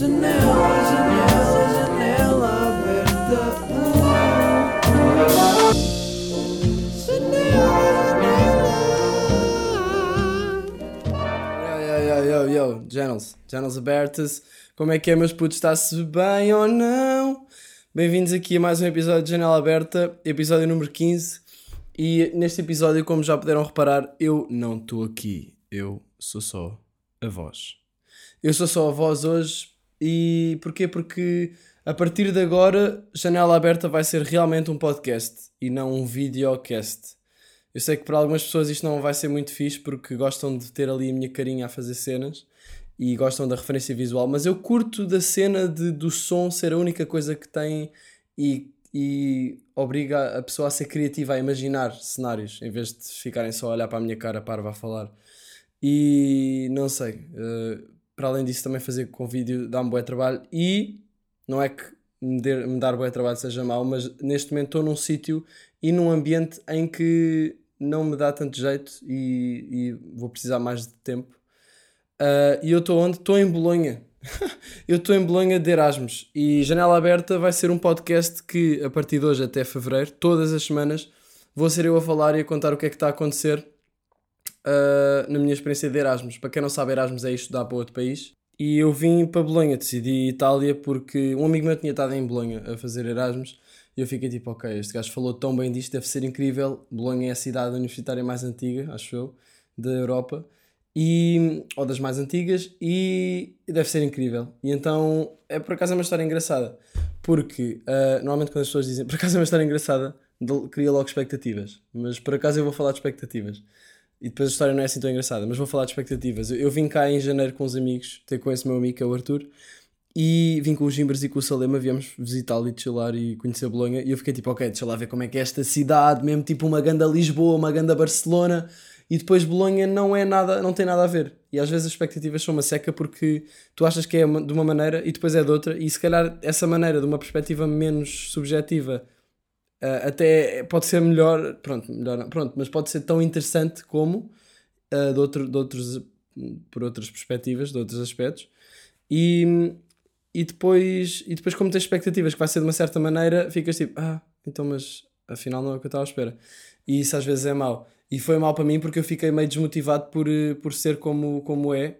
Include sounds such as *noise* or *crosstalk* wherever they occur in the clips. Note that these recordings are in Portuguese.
Janela, janela, janela aberta. Janela, Yo, yo, yo, yo, yo, Channels, Channels abertas. Como é que é, meus putos? Está-se bem ou não? Bem-vindos aqui a mais um episódio de Janela Aberta, episódio número 15. E neste episódio, como já puderam reparar, eu não estou aqui. Eu sou só a voz. Eu sou só a voz hoje e porquê? Porque a partir de agora, Janela Aberta vai ser realmente um podcast e não um videocast. Eu sei que para algumas pessoas isto não vai ser muito fixe porque gostam de ter ali a minha carinha a fazer cenas e gostam da referência visual, mas eu curto da cena de, do som ser a única coisa que tem e, e obriga a pessoa a ser criativa, a imaginar cenários, em vez de ficarem só a olhar para a minha cara parva a falar. E não sei, uh, para além disso, também fazer com vídeo dá-me bué trabalho e não é que me, der, me dar bué trabalho seja mau, mas neste momento estou num sítio e num ambiente em que não me dá tanto jeito e, e vou precisar mais de tempo. Uh, e eu estou onde? Estou em Bolonha. *laughs* eu estou em Bolonha de Erasmus e Janela Aberta vai ser um podcast que a partir de hoje até fevereiro, todas as semanas, vou ser eu a falar e a contar o que é que está a acontecer uh, na minha experiência de Erasmus. Para quem não sabe, Erasmus é estudar para outro país. E eu vim para Bolonha, decidi Itália porque um amigo meu tinha estado em Bolonha a fazer Erasmus e eu fiquei tipo, ok, este gajo falou tão bem disto, deve ser incrível. Bolonha é a cidade universitária mais antiga, acho eu, da Europa, e, ou das mais antigas, e deve ser incrível. E então, é por acaso é uma história engraçada, porque uh, normalmente quando as pessoas dizem *laughs* por acaso é uma história engraçada, cria logo expectativas, mas por acaso eu vou falar de expectativas. E depois a história não é assim tão engraçada, mas vou falar de expectativas. Eu, eu vim cá em janeiro com os amigos, ter com esse meu amigo que é o Arthur, e vim com os Gimbers e com o Salema, viemos visitá-lo e e conhecer Bolonha. E eu fiquei tipo, ok, deixa lá ver como é que é esta cidade, mesmo tipo uma ganda Lisboa, uma ganda Barcelona. E depois Bolonha não é nada, não tem nada a ver. E às vezes as expectativas são uma seca porque tu achas que é de uma maneira e depois é de outra. E se calhar essa maneira, de uma perspectiva menos subjetiva, Uh, até pode ser melhor, pronto, melhor, pronto, mas pode ser tão interessante como uh, de, outro, de outros, por outras perspectivas, de outros aspectos. E, e, depois, e depois, como tens expectativas que vai ser de uma certa maneira, ficas tipo, ah, então, mas afinal não é o que eu estava à espera. E isso às vezes é mau. E foi mau para mim porque eu fiquei meio desmotivado por, por ser como, como é,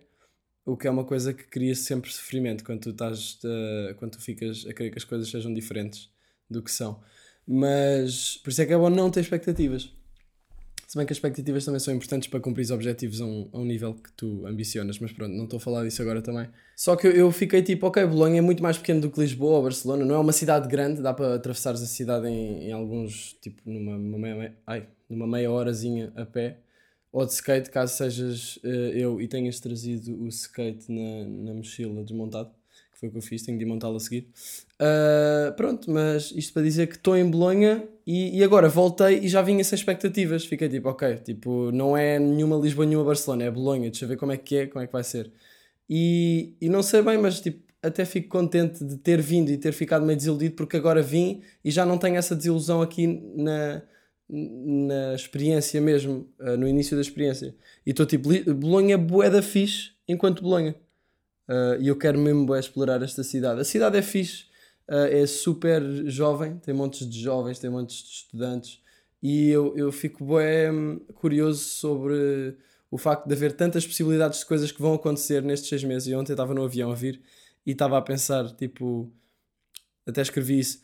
o que é uma coisa que cria sempre sofrimento quando tu, estás, uh, quando tu ficas a querer que as coisas sejam diferentes do que são. Mas por isso é que é bom não ter expectativas. Se bem que as expectativas também são importantes para cumprir os objetivos a um, a um nível que tu ambicionas, mas pronto, não estou a falar disso agora também. Só que eu, eu fiquei tipo, ok, Bolonha é muito mais pequeno do que Lisboa ou Barcelona, não é uma cidade grande, dá para atravessares a cidade em, em alguns, tipo, numa, numa, meia, ai, numa meia horazinha a pé, ou de skate, caso sejas uh, eu e tenhas trazido o skate na, na mochila desmontado foi o que eu fiz, tenho de montá-lo a seguir. Uh, pronto, mas isto para dizer que estou em Bolonha e, e, agora voltei e já vinha sem expectativas. Fiquei tipo, ok, tipo, não é nenhuma Lisboa, nenhuma Barcelona, é Bolonha, deixa eu ver como é que é, como é que vai ser. E, e não sei bem, mas tipo, até fico contente de ter vindo e ter ficado meio desiludido porque agora vim e já não tenho essa desilusão aqui na, na experiência mesmo, uh, no início da experiência. E estou tipo, Bolonha é da fixe enquanto Bolonha. Uh, e eu quero mesmo explorar esta cidade. A cidade é fixe, uh, é super jovem, tem montes de jovens, tem montes de estudantes. E eu, eu fico bem curioso sobre o facto de haver tantas possibilidades de coisas que vão acontecer nestes seis meses. E ontem estava no avião a vir e estava a pensar, tipo, até escrevi isso.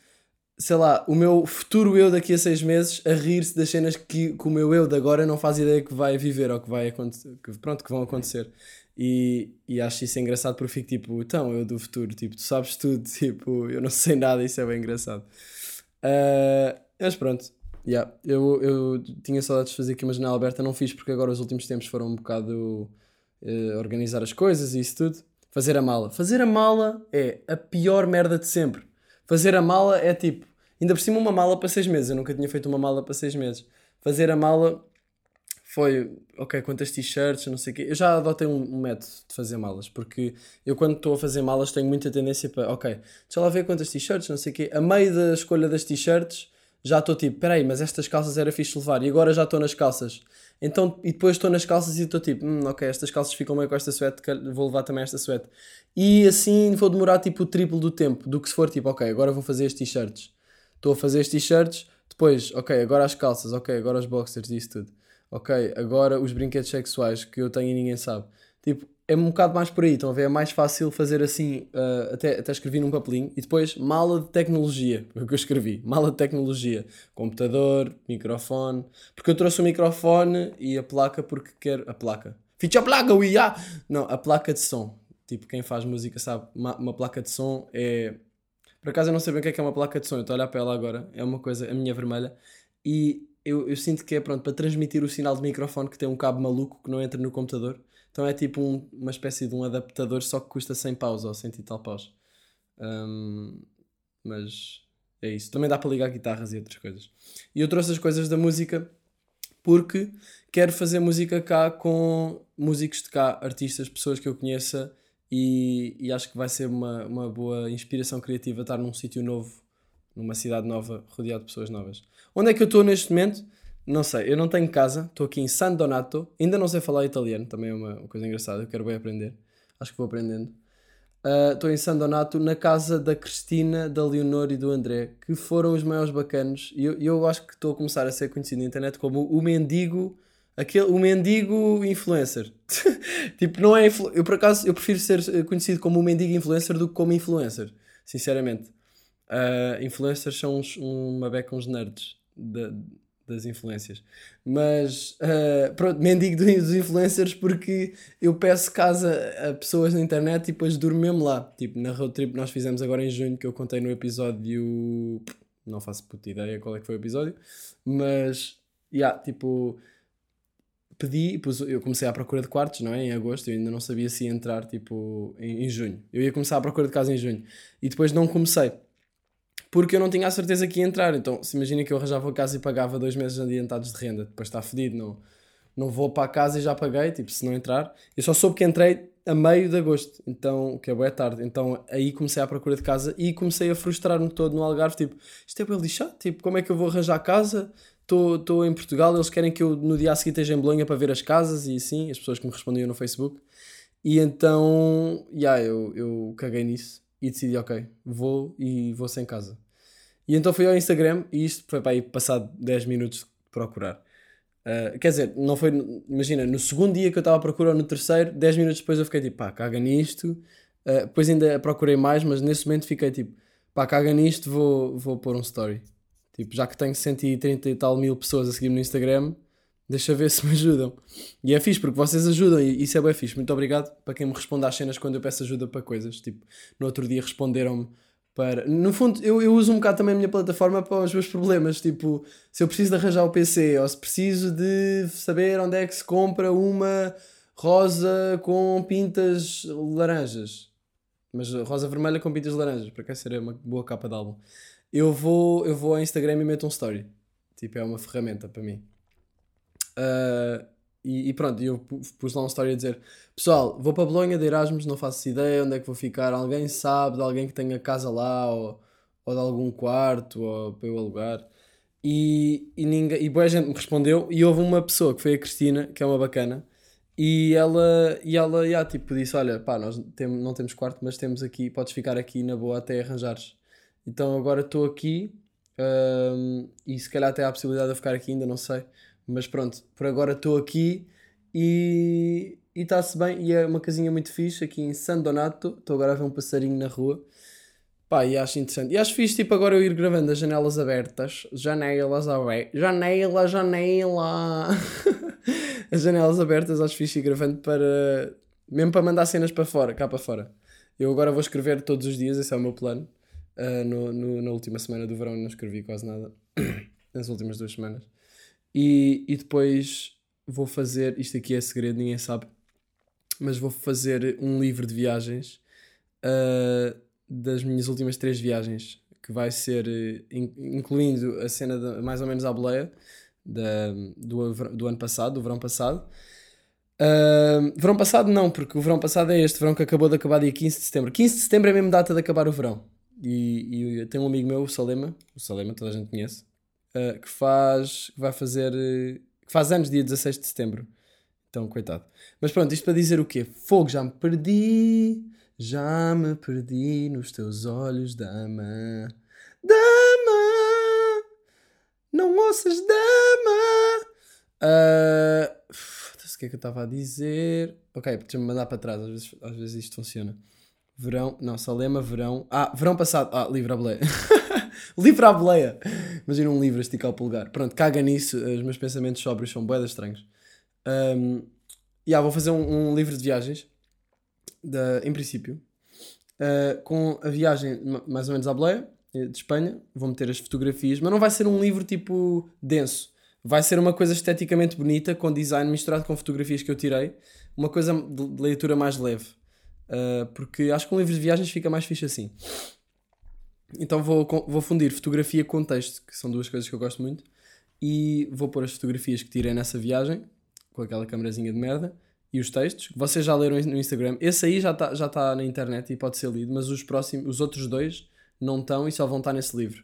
Sei lá, o meu futuro eu daqui a seis meses a rir-se das cenas que, que o meu eu de agora não faz ideia que vai viver ou que vai acontecer, que, pronto, que vão acontecer. E, e acho isso engraçado porque fico tipo, então, eu do futuro, tipo, tu sabes tudo, *laughs* tipo, eu não sei nada, isso é bem engraçado. Uh, mas pronto, yeah, eu, eu tinha saudades de fazer aqui uma janela aberta, não fiz porque agora os últimos tempos foram um bocado uh, organizar as coisas e isso tudo. Fazer a mala. Fazer a mala é a pior merda de sempre. Fazer a mala é tipo, ainda por cima uma mala para seis meses. Eu nunca tinha feito uma mala para seis meses. Fazer a mala foi, ok, quantas t-shirts, não sei o quê. Eu já adotei um, um, método de fazer malas, porque eu quando estou a fazer malas tenho muita tendência para, ok, deixa lá ver quantas t-shirts, não sei o quê. A meio da escolha das t-shirts, já estou tipo, peraí, mas estas calças era fixe levar e agora já estou nas calças. Então, e depois estou nas calças e estou tipo, hum, ok, estas calças ficam bem com esta suéte, vou levar também esta suéte. E assim vou demorar tipo o triplo do tempo do que se for tipo, ok, agora vou fazer estes t-shirts. Estou a fazer estes t-shirts, depois, ok, agora as calças, ok, agora os boxers, isso tudo. Ok, agora os brinquedos sexuais que eu tenho e ninguém sabe. Tipo, é um bocado mais por aí, estão a ver? É mais fácil fazer assim, uh, até, até escrevi num papelinho, e depois mala de tecnologia, *laughs* o que eu escrevi, mala de tecnologia, computador, microfone, porque eu trouxe o microfone e a placa porque quero, a placa, ficha placa, uia! Não, a placa de som, tipo, quem faz música sabe, uma, uma placa de som é, por acaso eu não sei bem o que é, que é uma placa de som, eu estou a olhar para ela agora, é uma coisa, a minha vermelha, e eu, eu sinto que é pronto para transmitir o sinal de microfone que tem um cabo maluco que não entra no computador. Então é tipo um, uma espécie de um adaptador, só que custa 100 paus ou 100 e tal paus. Um, mas é isso. Também dá para ligar guitarras e outras coisas. E eu trouxe as coisas da música porque quero fazer música cá com músicos de cá, artistas, pessoas que eu conheça e, e acho que vai ser uma, uma boa inspiração criativa estar num sítio novo, numa cidade nova, rodeado de pessoas novas. Onde é que eu estou neste momento? Não sei, eu não tenho casa, estou aqui em San Donato, ainda não sei falar italiano, também é uma, uma coisa engraçada, eu quero bem aprender, acho que vou aprendendo. Ah, estou uh, em San Donato, na casa da Cristina, da Leonor e do André, que foram os maiores bacanos, e eu, eu acho que estou a começar a ser conhecido na internet como o mendigo, aquele, o mendigo influencer. *laughs* tipo, não é, eu por acaso, eu prefiro ser conhecido como o mendigo influencer do que como influencer, sinceramente. Uh, influencers são uns, uma beca uns nerds. De, das influências. Mas uh, pronto, mendigo dos influencers porque eu peço casa a pessoas na internet e depois durmo mesmo lá. Tipo, na road trip nós fizemos agora em junho, que eu contei no episódio. Não faço puta ideia qual é que foi o episódio, mas. Yeah, tipo. Pedi, eu comecei à procura de quartos, não é? Em agosto, eu ainda não sabia se ia entrar, tipo, em, em junho. Eu ia começar à procura de casa em junho. E depois não comecei porque eu não tinha a certeza que ia entrar. Então, se imagina que eu arranjava a casa e pagava dois meses adiantados de renda, depois está fedido, não, não vou para a casa e já paguei, tipo, se não entrar. Eu só soube que entrei a meio de agosto, então, que é boa tarde. Então, aí comecei à procura de casa e comecei a frustrar-me todo no Algarve, tipo, isto é bem lixado, tipo, como é que eu vou arranjar casa? Estou em Portugal, eles querem que eu no dia a seguir esteja em Bolonha para ver as casas e assim, as pessoas que me respondiam no Facebook. E então, yeah, eu, eu caguei nisso e decidi, ok, vou e vou sem casa. E então fui ao Instagram e isto foi para aí passado 10 minutos de procurar. Uh, quer dizer, não foi, imagina, no segundo dia que eu estava a procurar, ou no terceiro, 10 minutos depois eu fiquei tipo, pá, caga nisto. Uh, depois ainda procurei mais, mas nesse momento fiquei tipo, pá, caga nisto, vou, vou pôr um story. Tipo, já que tenho 130 e tal mil pessoas a seguir-me no Instagram, deixa ver *laughs* se me ajudam. E é fixe, porque vocês ajudam e isso é bem fixe. Muito obrigado para quem me responde às cenas quando eu peço ajuda para coisas. Tipo, no outro dia responderam-me para. No fundo, eu, eu uso um bocado também a minha plataforma para os meus problemas. Tipo, se eu preciso de arranjar o PC ou se preciso de saber onde é que se compra uma rosa com pintas laranjas. Mas rosa vermelha com pintas laranjas, para cá seria uma boa capa de álbum. Eu vou, eu vou ao Instagram e meto um story. Tipo, é uma ferramenta para mim. Uh, e, e, pronto, eu pus lá uma história a dizer: Pessoal, vou para Bolonha de Erasmus, não faço ideia onde é que vou ficar. Alguém sabe de alguém que tenha casa lá ou, ou de algum quarto ou para eu alugar? E, e, ninguém, e boa gente me respondeu. E houve uma pessoa que foi a Cristina, que é uma bacana, e ela, e ela yeah, tipo, disse: Olha, pá, nós tem, não temos quarto, mas temos aqui, podes ficar aqui na boa até arranjares. Então agora estou aqui um, e se calhar até há a possibilidade de eu ficar aqui, ainda não sei. Mas pronto, por agora estou aqui e está-se bem. E é uma casinha muito fixe aqui em San Donato. Estou agora a ver um passarinho na rua. Pá, e acho interessante. E acho fixe, tipo, agora eu ir gravando as janelas abertas. Janelas abertas. Janela, janela. *laughs* as janelas abertas, acho fixe ir gravando para. Mesmo para mandar cenas para fora, cá para fora. Eu agora vou escrever todos os dias, esse é o meu plano. Uh, no, no, na última semana do verão não escrevi quase nada. *clears throat* Nas últimas duas semanas. E, e depois vou fazer, isto aqui é segredo, ninguém sabe, mas vou fazer um livro de viagens uh, das minhas últimas três viagens, que vai ser, in, incluindo a cena de, mais ou menos à boleia da, do, do ano passado, do verão passado. Uh, verão passado não, porque o verão passado é este verão que acabou de acabar dia 15 de setembro. 15 de setembro é a mesma data de acabar o verão. E, e tem um amigo meu, o Salema, o Salema toda a gente conhece, uh, que faz. que vai fazer. Uh, que faz anos dia 16 de setembro. Então, coitado. Mas pronto, isto para dizer o quê? Fogo, já me perdi. Já me perdi nos teus olhos, dama. Dama! Não ouças, dama! Uh, o que é que eu estava a dizer? Ok, deixa-me mandar para trás, às vezes, às vezes isto funciona. Verão, não, Salema, verão. Ah, verão passado. Ah, livro à boleia. Livro à boleia. Imagina um livro a esticar o polegar. Pronto, caga nisso. Os meus pensamentos sóbrios são boedas estranhos. Um, yeah, vou fazer um, um livro de viagens. Da, em princípio. Uh, com a viagem mais ou menos à boleia, eh, de Espanha. Vou meter as fotografias. Mas não vai ser um livro tipo denso vai ser uma coisa esteticamente bonita, com design misturado com fotografias que eu tirei, uma coisa de leitura mais leve. Uh, porque acho que um livro de viagens fica mais fixe assim. Então vou, vou fundir fotografia com texto, que são duas coisas que eu gosto muito, e vou pôr as fotografias que tirei nessa viagem, com aquela câmerazinha de merda, e os textos, que vocês já leram no Instagram. Esse aí já está já tá na internet e pode ser lido, mas os, próximos, os outros dois não estão e só vão estar nesse livro.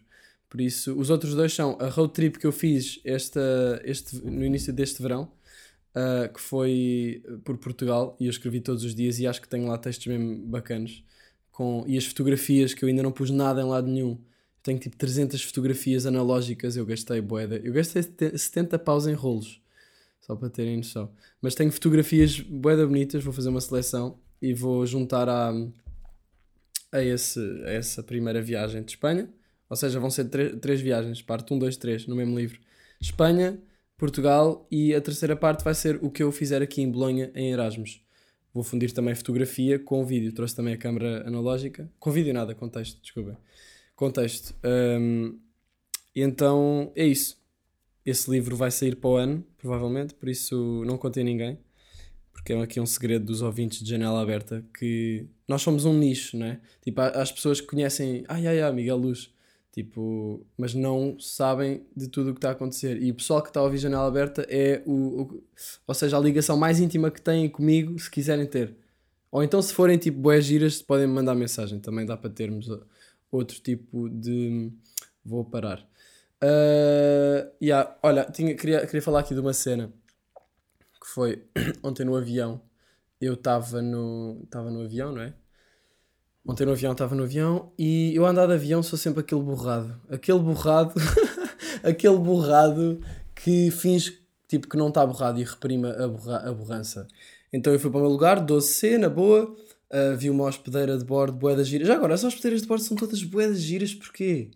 Por isso, os outros dois são a road trip que eu fiz esta, este, no início deste verão, uh, que foi por Portugal, e eu escrevi todos os dias e acho que tenho lá textos mesmo bacanos. Com, e as fotografias que eu ainda não pus nada em lado nenhum. Tenho tipo 300 fotografias analógicas, eu gastei boeda. Eu gastei 70 paus em rolos, só para terem noção. Mas tenho fotografias boeda bonitas, vou fazer uma seleção e vou juntar a, a, esse, a essa primeira viagem de Espanha ou seja, vão ser três viagens, parte 1, 2, 3, no mesmo livro. Espanha, Portugal e a terceira parte vai ser o que eu fizer aqui em Bolonha, em Erasmus. Vou fundir também fotografia com vídeo. Trouxe também a câmera analógica. Com vídeo nada, com texto, desculpem. Com texto. Um, então é isso. Esse livro vai sair para o ano, provavelmente, por isso não contei a ninguém. Porque é aqui um segredo dos ouvintes de janela aberta que nós somos um nicho, não é? Tipo, as pessoas que conhecem, ai ai ai, Miguel Luz, Tipo, mas não sabem de tudo o que está a acontecer. E o pessoal que está a ouvir janela aberta é o, o, Ou seja, a ligação mais íntima que têm comigo, se quiserem ter. Ou então, se forem tipo boas giras, podem me mandar mensagem. Também dá para termos outro tipo de. Vou parar. Uh, yeah, olha, tinha, queria, queria falar aqui de uma cena que foi *coughs* ontem no avião. Eu estava no, no avião, não é? Ontem no avião estava no avião e eu andar de avião sou sempre aquele borrado. Aquele borrado, *laughs* aquele borrado que finge tipo que não está borrado e reprima a, borra, a borrança. Então eu fui para o meu lugar, 12C, na boa, uh, vi uma hospedeira de bordo, boedas giras. Já agora, as hospedeiras de bordo são todas boedas giras, porquê?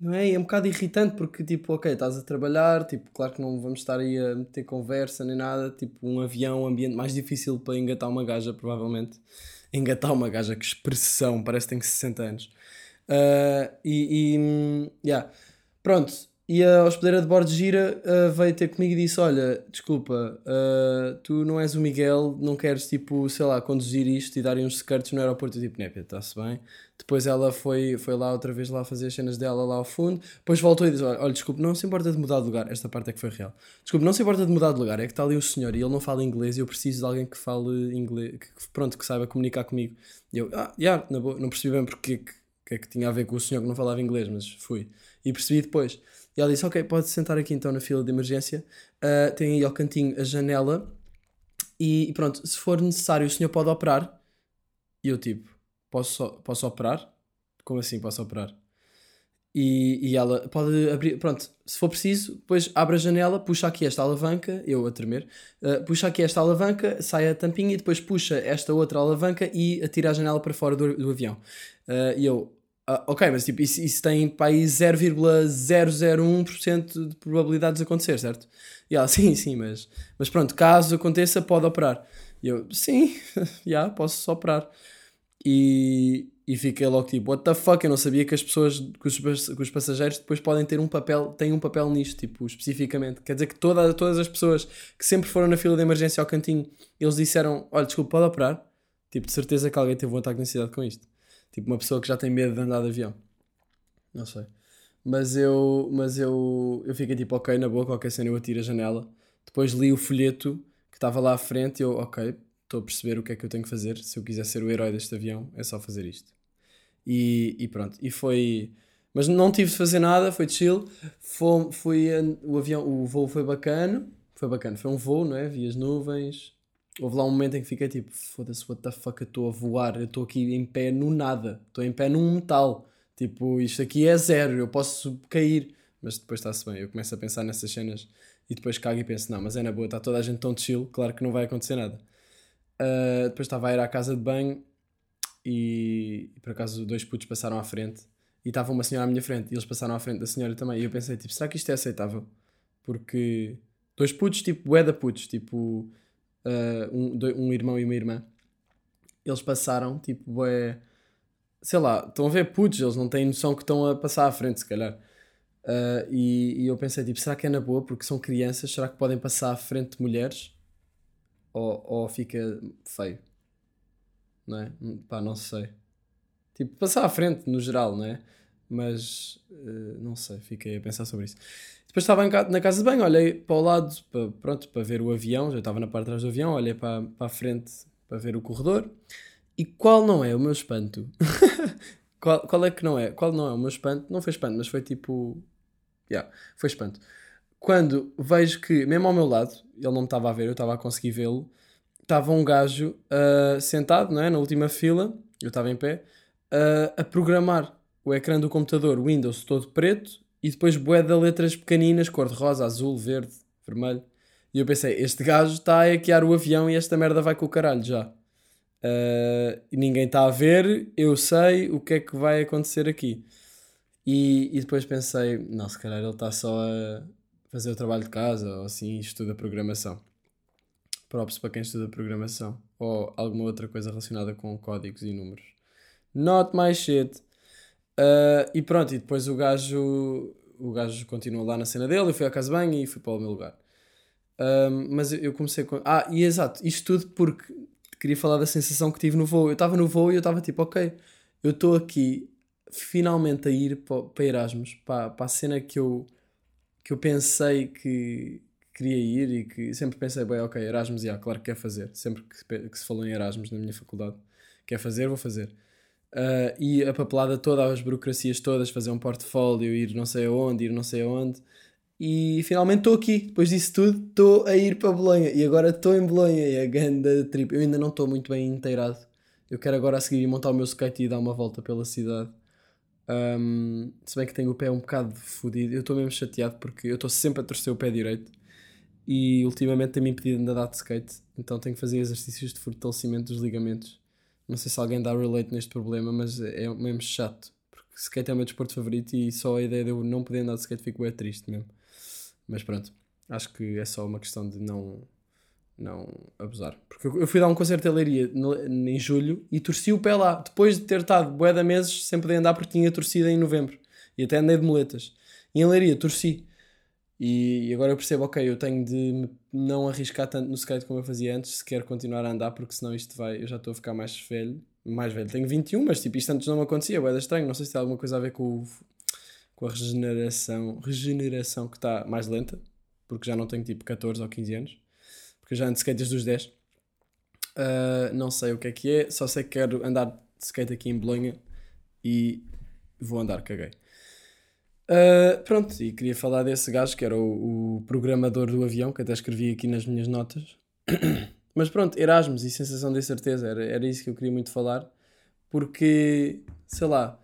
Não é? é um bocado irritante porque, tipo, ok, estás a trabalhar, tipo, claro que não vamos estar aí a meter conversa nem nada, tipo, um avião, um ambiente mais difícil para engatar uma gaja, provavelmente engatar uma gaja, que expressão, parece que tem 60 anos. Uh, e, e yeah. pronto, e a hospedeira de bordo gira uh, veio ter comigo e disse: Olha, desculpa, uh, tu não és o Miguel, não queres, tipo, sei lá, conduzir isto e darem uns skirts no aeroporto? Eu, tipo, népia, está-se bem. Depois ela foi, foi lá outra vez lá fazer as cenas dela lá ao fundo. Depois voltou e disse: Olha, olha desculpa, não se importa de mudar de lugar. Esta parte é que foi real. Desculpa, não se importa de mudar de lugar. É que está ali o senhor e ele não fala inglês e eu preciso de alguém que fale inglês, que, pronto, que saiba comunicar comigo. E eu, ah, yeah, não percebi bem porque que, que é que tinha a ver com o senhor que não falava inglês, mas fui. E percebi depois. E ela disse: Ok, pode sentar aqui então na fila de emergência. Uh, tem aí ao cantinho a janela. E, e, pronto, se for necessário, o senhor pode operar. E eu, tipo, posso, posso operar? Como assim posso operar? E, e ela pode abrir, pronto, se for preciso, depois abre a janela, puxa aqui esta alavanca, eu a tremer, uh, puxa aqui esta alavanca, sai a tampinha e depois puxa esta outra alavanca e atira a janela para fora do, do avião. Uh, e eu, Uh, ok, mas tipo, isso, isso tem para aí 0,001% de probabilidades de acontecer, certo? E ela, *laughs* sim, sim, mas, mas pronto, caso aconteça, pode operar. E eu, sim, *laughs* já, yeah, posso só operar. E, e fiquei logo tipo, what the fuck? Eu não sabia que as pessoas, que os, que os passageiros depois podem ter um papel, têm um papel nisto, tipo, especificamente. Quer dizer que toda, todas as pessoas que sempre foram na fila de emergência ao cantinho, eles disseram, olha, desculpa, pode operar? Tipo, de certeza que alguém teve um ataque de ansiedade com isto. Tipo uma pessoa que já tem medo de andar de avião. Não sei. Mas eu, mas eu, eu fiquei tipo, ok, na boa, qualquer cena eu atiro a janela. Depois li o folheto que estava lá à frente e eu, ok, estou a perceber o que é que eu tenho que fazer. Se eu quiser ser o herói deste avião, é só fazer isto. E, e pronto. E foi. Mas não tive de fazer nada, foi chill. Foi, fui, o avião, o voo foi bacana. Foi bacana, foi um voo, não é? Vi as nuvens. Houve lá um momento em que fiquei tipo, foda-se, what the fuck, eu estou a voar, eu estou aqui em pé no nada, estou em pé num metal. Tipo, isto aqui é zero, eu posso cair. Mas depois está-se bem, eu começo a pensar nessas cenas e depois cago e penso, não, mas é na boa, está toda a gente tão chill, claro que não vai acontecer nada. Uh, depois estava a ir à casa de banho e, por acaso dois putos passaram à frente e estava uma senhora à minha frente e eles passaram à frente da senhora também. E eu pensei, tipo, será que isto é aceitável? Porque dois putos, tipo, bué da putos, tipo, uh, um, um irmão e uma irmã, eles passaram, tipo, bué, sei lá, estão a ver putos, eles não têm noção que estão a passar à frente, se calhar. Uh, e, e, eu pensei, tipo, será que é na boa? Porque são crianças, será que podem passar à frente de mulheres? Ou, ou fica feio? Não é? Pá, não sei. Tipo, passar à frente no geral, não é? Mas uh, não sei, fiquei a pensar sobre isso. Depois estava na casa de banho, olhei para o lado, para, pronto, para ver o avião, já estava na parte de trás do avião, olhei para, para a frente para ver o corredor. E qual não é o meu espanto? *laughs* qual, qual é que não é? Qual não é o meu espanto? Não foi espanto, mas foi tipo. Yeah, foi espanto. Quando vejo que, mesmo ao meu lado, ele não me estava a ver, eu estava a conseguir vê-lo, estava um gajo uh, sentado, não é? Na última fila, eu estava em pé, uh, a programar o ecrã do computador Windows todo preto e depois bué de letras pequeninas, cor de rosa, azul, verde, vermelho. E eu pensei, este gajo está a hackear o avião e esta merda vai com o caralho já. Uh, ninguém está a ver, eu sei o que é que vai acontecer aqui. E, e depois pensei, não, se calhar ele está só a fazer o trabalho de casa ou assim, estuda programação. Props para quem estuda programação ou alguma outra coisa relacionada com códigos e números. Not my shit. Uh, e pronto, e depois o gajo, o gajo continuou lá na cena dele, eu fui à casa de banho e fui para o meu lugar. Um, mas eu comecei com. Ah, e exato, isto tudo porque queria falar da sensação que tive no voo. Eu estava no voo e eu estava tipo, ok, eu estou aqui finalmente a ir para, para Erasmus, para, para a cena que eu, que eu pensei que queria ir e que sempre pensei, bem, ok, Erasmus, yeah, claro que quer fazer. Sempre que, que se falou em Erasmus na minha faculdade, quer fazer, vou fazer. Uh, e a papelada toda, as burocracias todas, fazer um portfólio, ir não sei aonde, ir não sei aonde. E finalmente estou aqui, depois disso tudo, estou a ir para Bolonha. E agora estou em Bolonha e a ganda trip. Eu ainda não estou muito bem inteirado. Eu quero agora a seguir montar o meu skate e dar uma volta pela cidade. Um, se bem que tenho o pé um bocado fodido, eu estou mesmo chateado porque eu estou sempre a torcer o pé direito e ultimamente tem-me impedido de andar de skate, então tenho que fazer exercícios de fortalecimento dos ligamentos não sei se alguém dá relate neste problema, mas é mesmo chato. Porque skate é o meu desporto favorito e só a ideia de eu não poder andar de skate fico bem triste mesmo. Mas pronto, acho que é só uma questão de não, não abusar. Porque eu fui dar um concerto de leiria em julho e torci o pé lá. Depois de ter estado bué de meses sem poder andar porque tinha torcida em novembro. E até andei de moletas. E em leiria torci. E agora eu percebo, ok, eu tenho de não arriscar tanto no skate como eu fazia antes se quero continuar a andar, porque senão isto vai, eu já estou a ficar mais velho. Mais velho, tenho 21, mas tipo, isto antes não me acontecia, é estranho. Não sei se tem alguma coisa a ver com, com a regeneração, regeneração que está mais lenta, porque já não tenho tipo 14 ou 15 anos, porque eu já ando de skate desde os 10. Uh, ah, não sei o que é que é, só sei que quero andar de skate aqui em Bolonha e vou andar, caguei. Uh, pronto, e queria falar desse gajo que era o, o, programador do avião, que até escrevi aqui nas minhas notas. *clears throat* Mas pronto, Erasmus e sensação de incerteza, era, era isso que eu queria muito falar, porque, sei lá,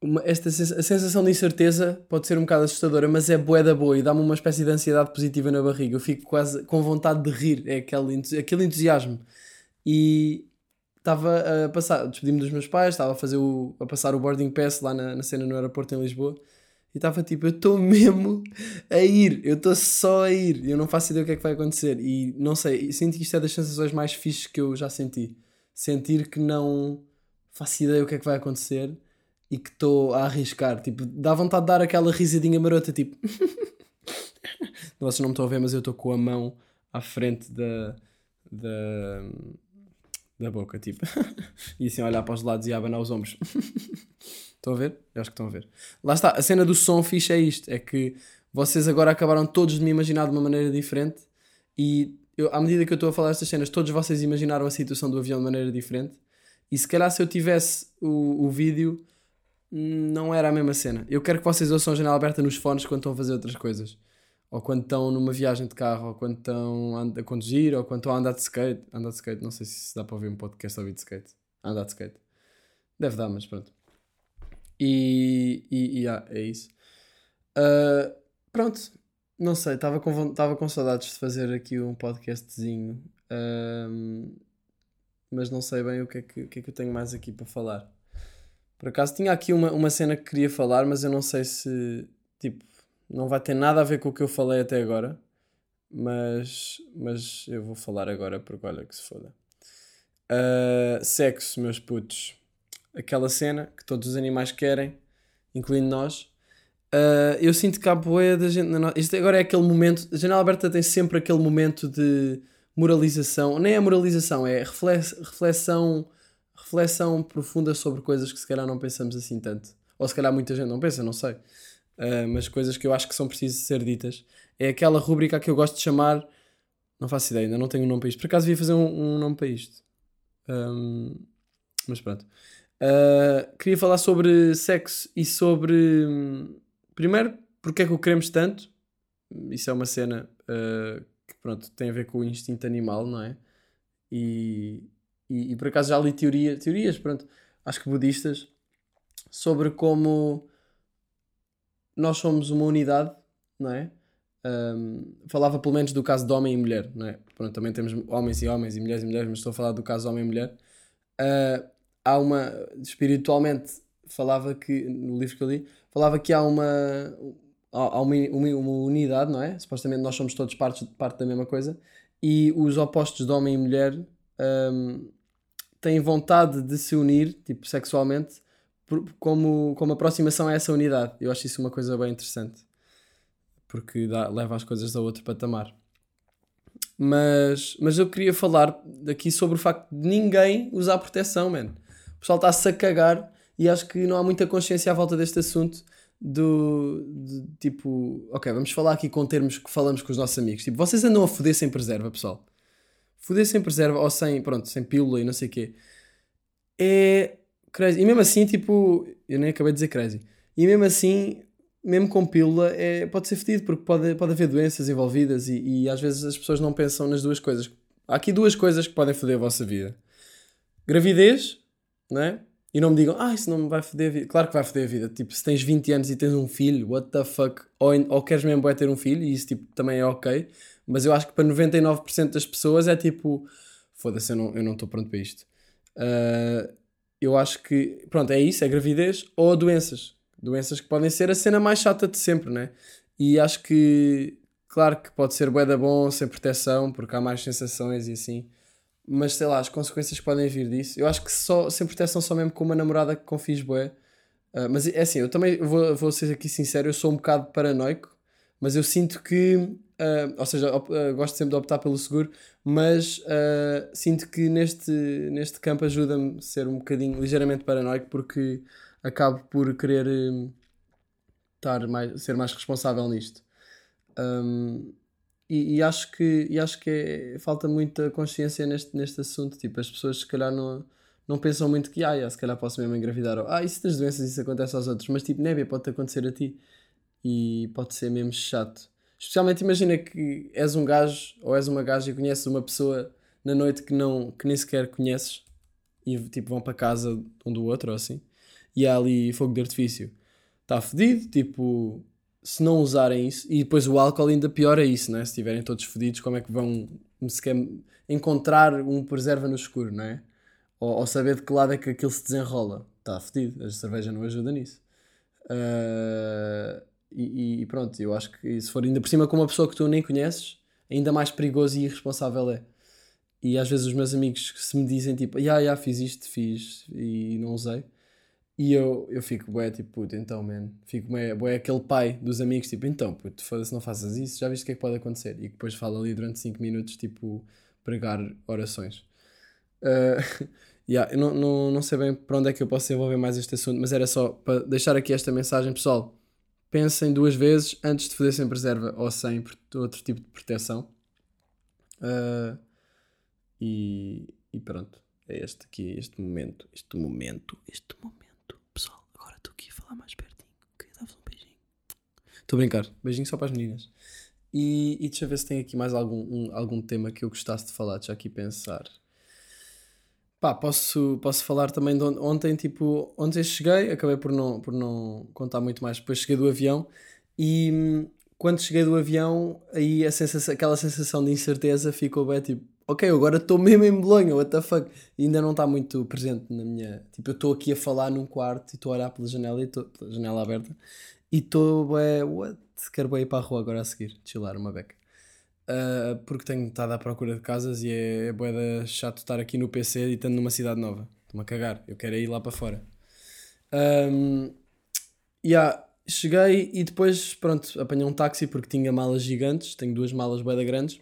uma, esta a sensação de incerteza pode ser um bocado assustadora, mas é boa da boa e dá-me uma espécie de ansiedade positiva na barriga. Eu fico quase com vontade de rir, é aquele, aquele entusiasmo. E estava a passar, despedi-me dos meus pais, estava a, fazer o, a passar o boarding pass lá na, na cena no aeroporto em Lisboa e estava tipo, eu estou *laughs* mesmo a ir, eu estou só a ir, eu não faço ideia o que é que vai acontecer. E não sei, sinto que isto é das sensações mais fixes que eu já senti. Sentir que não faço ideia o que é que vai acontecer e que estou a arriscar. Tipo, dá vontade de dar aquela risadinha marota, tipo. *laughs* Vocês não me estão a ver, mas eu estou com a mão à frente da. da. da boca, tipo. *laughs* e assim, olhar para os lados e abanar os ombros. Estão a ver? Eu acho que estão a ver. Lá está, a cena do som fixe é isto: é que vocês agora acabaram todos de me imaginar de uma maneira diferente e eu, à medida que eu estou a falar estas cenas, todos vocês imaginaram a situação do avião de maneira diferente. E se calhar se eu tivesse o, o vídeo, não era a mesma cena. Eu quero que vocês ouçam a janela aberta nos fones quando estão a fazer outras coisas. Ou quando estão numa viagem de carro, ou quando estão a conduzir, ou quando estão a andar de skate. Andar de skate, não sei se dá para ouvir um podcast ouvir de skate. Andar de skate. Deve dar, mas pronto. E, e, e ah, é isso. Uh, pronto, não sei, estava com, tava com saudades de fazer aqui um podcastzinho. Uh, mas não sei bem o que, é que, o que é que eu tenho mais aqui para falar. Por acaso tinha aqui uma, uma cena que queria falar, mas eu não sei se tipo não vai ter nada a ver com o que eu falei até agora. Mas, mas eu vou falar agora porque olha que se foda. Uh, sexo, meus putos. Aquela cena que todos os animais querem, incluindo nós. Uh, eu sinto que há boia da gente. No... Isto agora é aquele momento. A janela aberta tem sempre aquele momento de moralização. Nem é moralização, é reflexão reflexão profunda sobre coisas que se calhar não pensamos assim tanto. Ou se calhar muita gente não pensa, não sei. Uh, mas coisas que eu acho que são precisas ser ditas. É aquela rubrica que eu gosto de chamar. Não faço ideia, ainda não tenho um nome para isto. Por acaso ia fazer um, um nome para isto. Um, mas pronto. Uh, queria falar sobre sexo e sobre. Primeiro, porque é que o queremos tanto. Isso é uma cena uh, que pronto, tem a ver com o instinto animal, não é? E, e, e, por acaso já li teoria, teorias, pronto, acho que budistas, sobre como nós somos uma unidade, não é? Um, falava pelo menos do caso de homem e mulher, não é? Pronto, também temos homens e homens e mulheres e mulheres, mas estou a falar do caso homem e mulher. Uh, há uma, espiritualmente, falava que, no livro que eu li, falava que há uma, há uma, uma, uma unidade, não é? Supostamente nós somos todos parte, parte da mesma coisa e os opostos de homem e mulher um, têm vontade de se unir, tipo, sexualmente, como, como aproximação a essa unidade. Eu acho isso uma coisa bem interessante. Porque dá, leva as coisas a outro patamar. Mas, mas eu queria falar aqui sobre o facto de ninguém usar proteção, man. O pessoal está-se a cagar e acho que não há muita consciência à volta deste assunto do de, tipo, ok, vamos falar aqui com termos que falamos com os nossos amigos. Tipo, vocês andam a foder sem preserva, pessoal foder sem preserva ou sem, pronto, sem pílula e não sei o quê, é crazy. E mesmo assim, tipo, eu nem acabei de dizer crazy. E mesmo assim, mesmo com pílula, é, pode ser fedido porque pode, pode haver doenças envolvidas e, e às vezes as pessoas não pensam nas duas coisas. Há aqui duas coisas que podem foder a vossa vida: gravidez, não é? E não me digam, ah, isso não me vai foder a vida. Claro que vai foder a vida. Tipo, se tens 20 anos e tens um filho, what the fuck? Ou, ou queres mesmo vai ter um filho, e isso tipo, também é ok. Mas eu acho que para 99% das pessoas é tipo, foda-se, eu não estou pronto para isto. Uh, eu acho que, pronto, é isso, é gravidez ou doenças. Doenças que podem ser a cena mais chata de sempre, né? E acho que, claro que pode ser bué da bom, sem proteção, porque há mais sensações e assim. Mas sei lá, as consequências que podem vir disso. Eu acho que só, sem proteção, só mesmo com uma namorada que confies bué. Uh, mas é assim, eu também vou, vou ser aqui sincero, eu sou um bocado paranoico, mas eu sinto que Uh, ou seja, uh, gosto sempre de optar pelo seguro, mas sinto que neste, neste campo ajuda-me ser um bocadinho ligeiramente paranoico porque acabo por querer estar mais, ser mais responsável nisto. Um, e, e, acho que, e acho que é, falta muita consciência neste, neste assunto. Tipo, as pessoas se calhar não, não pensam muito que, ah, se calhar posso mesmo engravidar. Ou, ah, isso das doenças, isso acontece aos outros. Mas tipo, nébia pode acontecer a ti. E pode ser mesmo chato. Especialmente imagina que és um gajo ou és uma gaja e conheces uma pessoa na noite que, não, que nem sequer conheces e tipo vão para casa um do outro ou assim e há ali fogo de artifício. Está fedido, tipo, se não usarem isso, e depois o álcool ainda piora isso, né? se estiverem todos fedidos, como é que vão sequer encontrar um preserva no escuro, não é? Ou, ou saber de que lado é que aquilo se desenrola. Está fedido, a cerveja não ajuda nisso. Uh, e, e, pronto, eu acho que se for ainda por cima com uma pessoa que tu nem conheces, ainda mais perigoso e irresponsável é. E às vezes os meus amigos se me dizem tipo, ah, yeah, yeah, fiz isto, fiz e não usei. E eu, eu fico, bué, tipo, puto, então, man. Fico, bué aquele pai dos amigos, tipo, então, puto, se não faças isso, já viste o que é que pode acontecer? E depois fala ali durante 5 minutos, tipo, pregar orações. Uh, *laughs* yeah, eu não, não, não sei bem para onde é que eu posso desenvolver mais este assunto, mas era só para deixar aqui esta mensagem, pessoal pensem duas vezes antes de fazer sem preserva ou sem outro tipo de proteção. Uh, e, e, pronto, é este aqui, este momento, este momento, este momento. Estou aqui a falar mais pertinho. Queria dar-vos um beijinho. Estou a brincar. Beijinho só para as meninas. E, e deixa eu ver se tem aqui mais algum, um, algum tema que eu gostasse de falar. Deixa aqui pensar. Pá, posso, posso falar também de ontem, tipo, ontem cheguei, acabei por não, por não contar muito mais, depois cheguei do avião e hum, quando cheguei do avião, aí a sensação, aquela sensação de incerteza ficou bem, tipo, ok, agora estou mesmo em Bolonha, what the fuck? E ainda não está muito presente na minha, tipo, eu estou aqui a falar num quarto e estou a olhar pela janela, e tô, pela janela aberta, e estou, bem, what? Quero ir para a rua agora a seguir, chilar uma beca. Uh, porque tenho estado à procura de casas e é, é boeda chato estar aqui no PC e estando numa cidade nova. Estou-me a cagar, eu quero ir lá para fora. Um, yeah, cheguei e depois, pronto, apanhei um táxi porque tinha malas gigantes, tenho duas malas boeda grandes.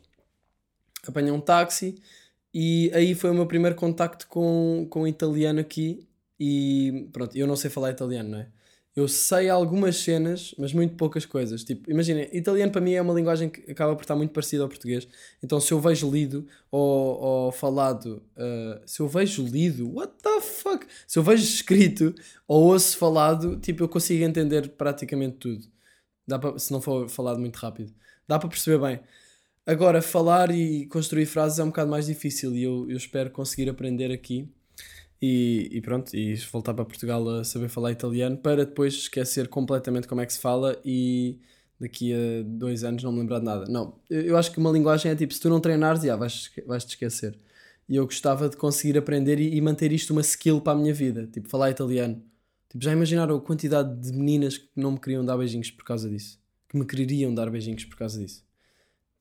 Apanhei um táxi e aí foi o meu primeiro contacto com, com italiano aqui. E pronto, eu não sei falar italiano, não é? eu sei algumas cenas, mas muito poucas coisas. Tipo, imagina, italiano para mim é uma linguagem que acaba por estar muito parecida ao português. Então, se eu vejo lido ou, ou falado, uh, se eu vejo lido, what the fuck? Se eu vejo escrito ou ouço falado, tipo, eu consigo entender praticamente tudo. Dá se não for falado muito rápido, dá para perceber bem. Agora, falar e construir frases é um bocado mais difícil e eu, eu espero conseguir aprender aqui e, e, pronto, e voltar para Portugal a saber falar italiano para depois esquecer completamente como é que se fala e daqui a dois anos não me lembrar de nada. Não, eu acho que uma linguagem é tipo, se tu não treinares, já vais, vais te esquecer. E eu gostava de conseguir aprender e, e, manter isto uma skill para a minha vida, tipo, falar italiano. Tipo, já imaginaram a quantidade de meninas que não me queriam dar beijinhos por causa disso? Que me quereriam dar beijinhos por causa disso?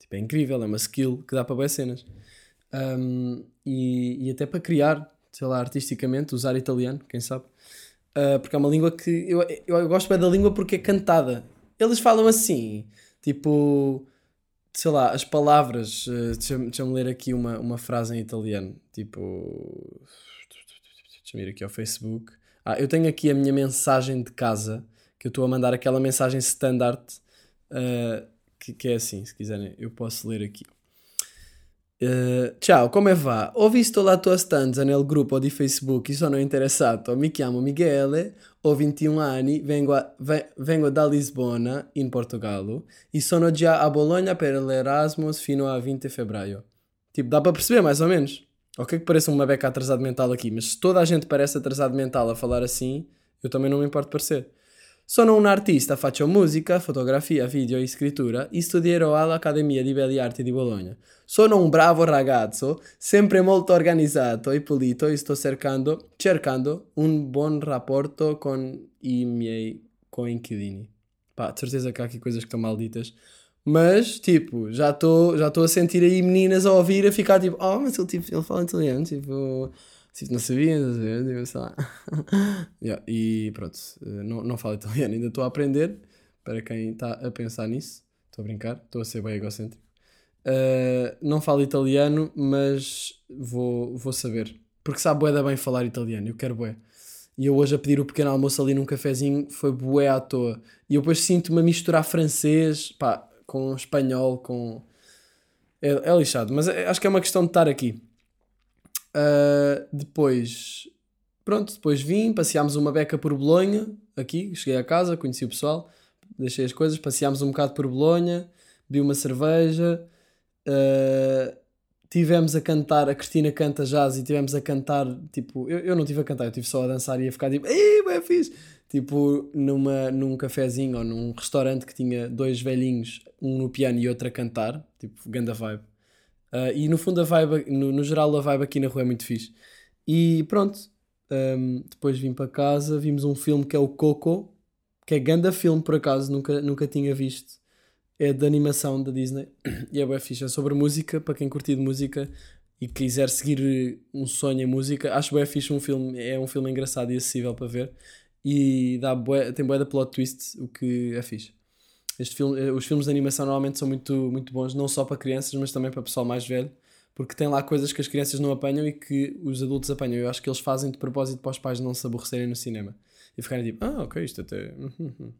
Tipo, é incrível, é uma skill que dá para boas cenas. Um, e, e até para criar sei lá, artisticamente, usar italiano, quem sabe. Uh, porque é uma língua que eu, eu, eu gosto bem da língua porque é cantada. Eles falam assim, tipo, sei lá, as palavras. Uh, Deixa-me deixa ler aqui uma, uma frase em italiano. Tipo, deixa-me ir aqui ao Facebook. Ah, eu tenho aqui a minha mensagem de casa, que eu estou a mandar aquela mensagem standard, uh, que, que é assim, se quiserem, eu posso ler aqui. Uh, ciao, come va? Ho visto la tua stanza nel gruppo di Facebook sono interessato. Mi chiamo Michele, ho 21 anni, vengo, a, ve, vengo da Lisbona, in Portogallo, e sono già a Bologna per l'Erasmus fino a 20 febbraio. Tipo, dá para perceber mais ou menos. Ok que parece uma beca atrasado mental aqui, mas se toda a gente parece atrasado mental a falar assim, eu também não me importo parecer. Sono un artista, faccio musica, fotografia, video e scrittura e studierò all'Accademia di Belle Arti di Bologna. Sono un bravo ragazzo, sempre molto organizzato e pulito e sto cercando, cercando un buon rapporto con i miei coinquilini. Pá, de certeza que há aqui coisas que estão malditas. Mas, tipo, já estou já a sentir aí meninas a ouvir, a ficar tipo, oh, mas ele, tipo, ele fala italiano, tipo Tipo, não sabia, sei lá. *laughs* yeah, e pronto, eh, não, não falo italiano, ainda estou a aprender. Para quem está a pensar nisso, estou a brincar, estou a ser bem egocêntrico. Uh, não falo italiano, mas vou, vou saber. Porque sabe bué da bem falar italiano, eu quero bué. E eu hoje a pedir o pequeno almoço ali num cafezinho foi bué à toa. E eu depois sinto-me a misturar francês, pá, com espanhol, com... É, é lixado, mas é, acho que é uma questão de estar aqui. Uh, depois, pronto, depois vim, passeámos uma beca por Bolonha, aqui, cheguei a casa, conheci o pessoal, deixei as coisas, passeámos um bocado por Bolonha, vi uma cerveja, uh, tivemos a cantar, a Cristina canta jazz e tivemos a cantar, tipo, eu, eu não tive a cantar, eu tive só a dançar e a ficar tipo, ei, bem fixe! Tipo, numa, num cafezinho ou num restaurante que tinha dois velhinhos, um no piano e outro a cantar, tipo, ganda vibe. Uh, e no fundo a vibe, no, no, geral a vibe aqui na rua é muito fixe. E pronto, um, depois vim para casa, vimos um filme que é o Coco, que é ganda filme por acaso, nunca, nunca tinha visto. É de animação da Disney *clears throat* e é bem fixe. É sobre música, para quem curtir de música e quiser seguir um sonho em música, acho bem fixe um filme, é um filme engraçado e acessível para ver. E dá bué, tem bué da plot twist, o que é fixe. Este filme, eh, os filmes de animação normalmente são muito, muito bons, não só para crianças, mas também para pessoal mais velho, porque tem lá coisas que as crianças não apanham e que os adultos apanham. Eu acho que eles fazem de propósito para os pais não se aborrecerem no cinema e ficarem tipo, ah, ok, isto até.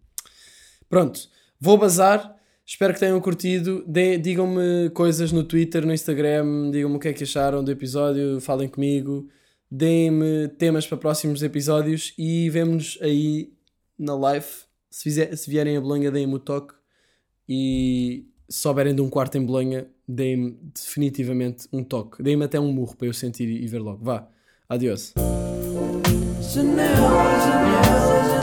*laughs* Pronto, vou bazar. Espero que tenham curtido. Digam-me coisas no Twitter, no Instagram, digam-me o que é que acharam do episódio, falem comigo, deem-me temas para próximos episódios e vemo-nos aí na live. Se, fizer, se vierem a Bolonha, deem-me o toque. E se souberem de um quarto em Bolonha, deem-me definitivamente um toque. Deem-me até um murro para eu sentir e ver logo. Vá, adiós. Janela.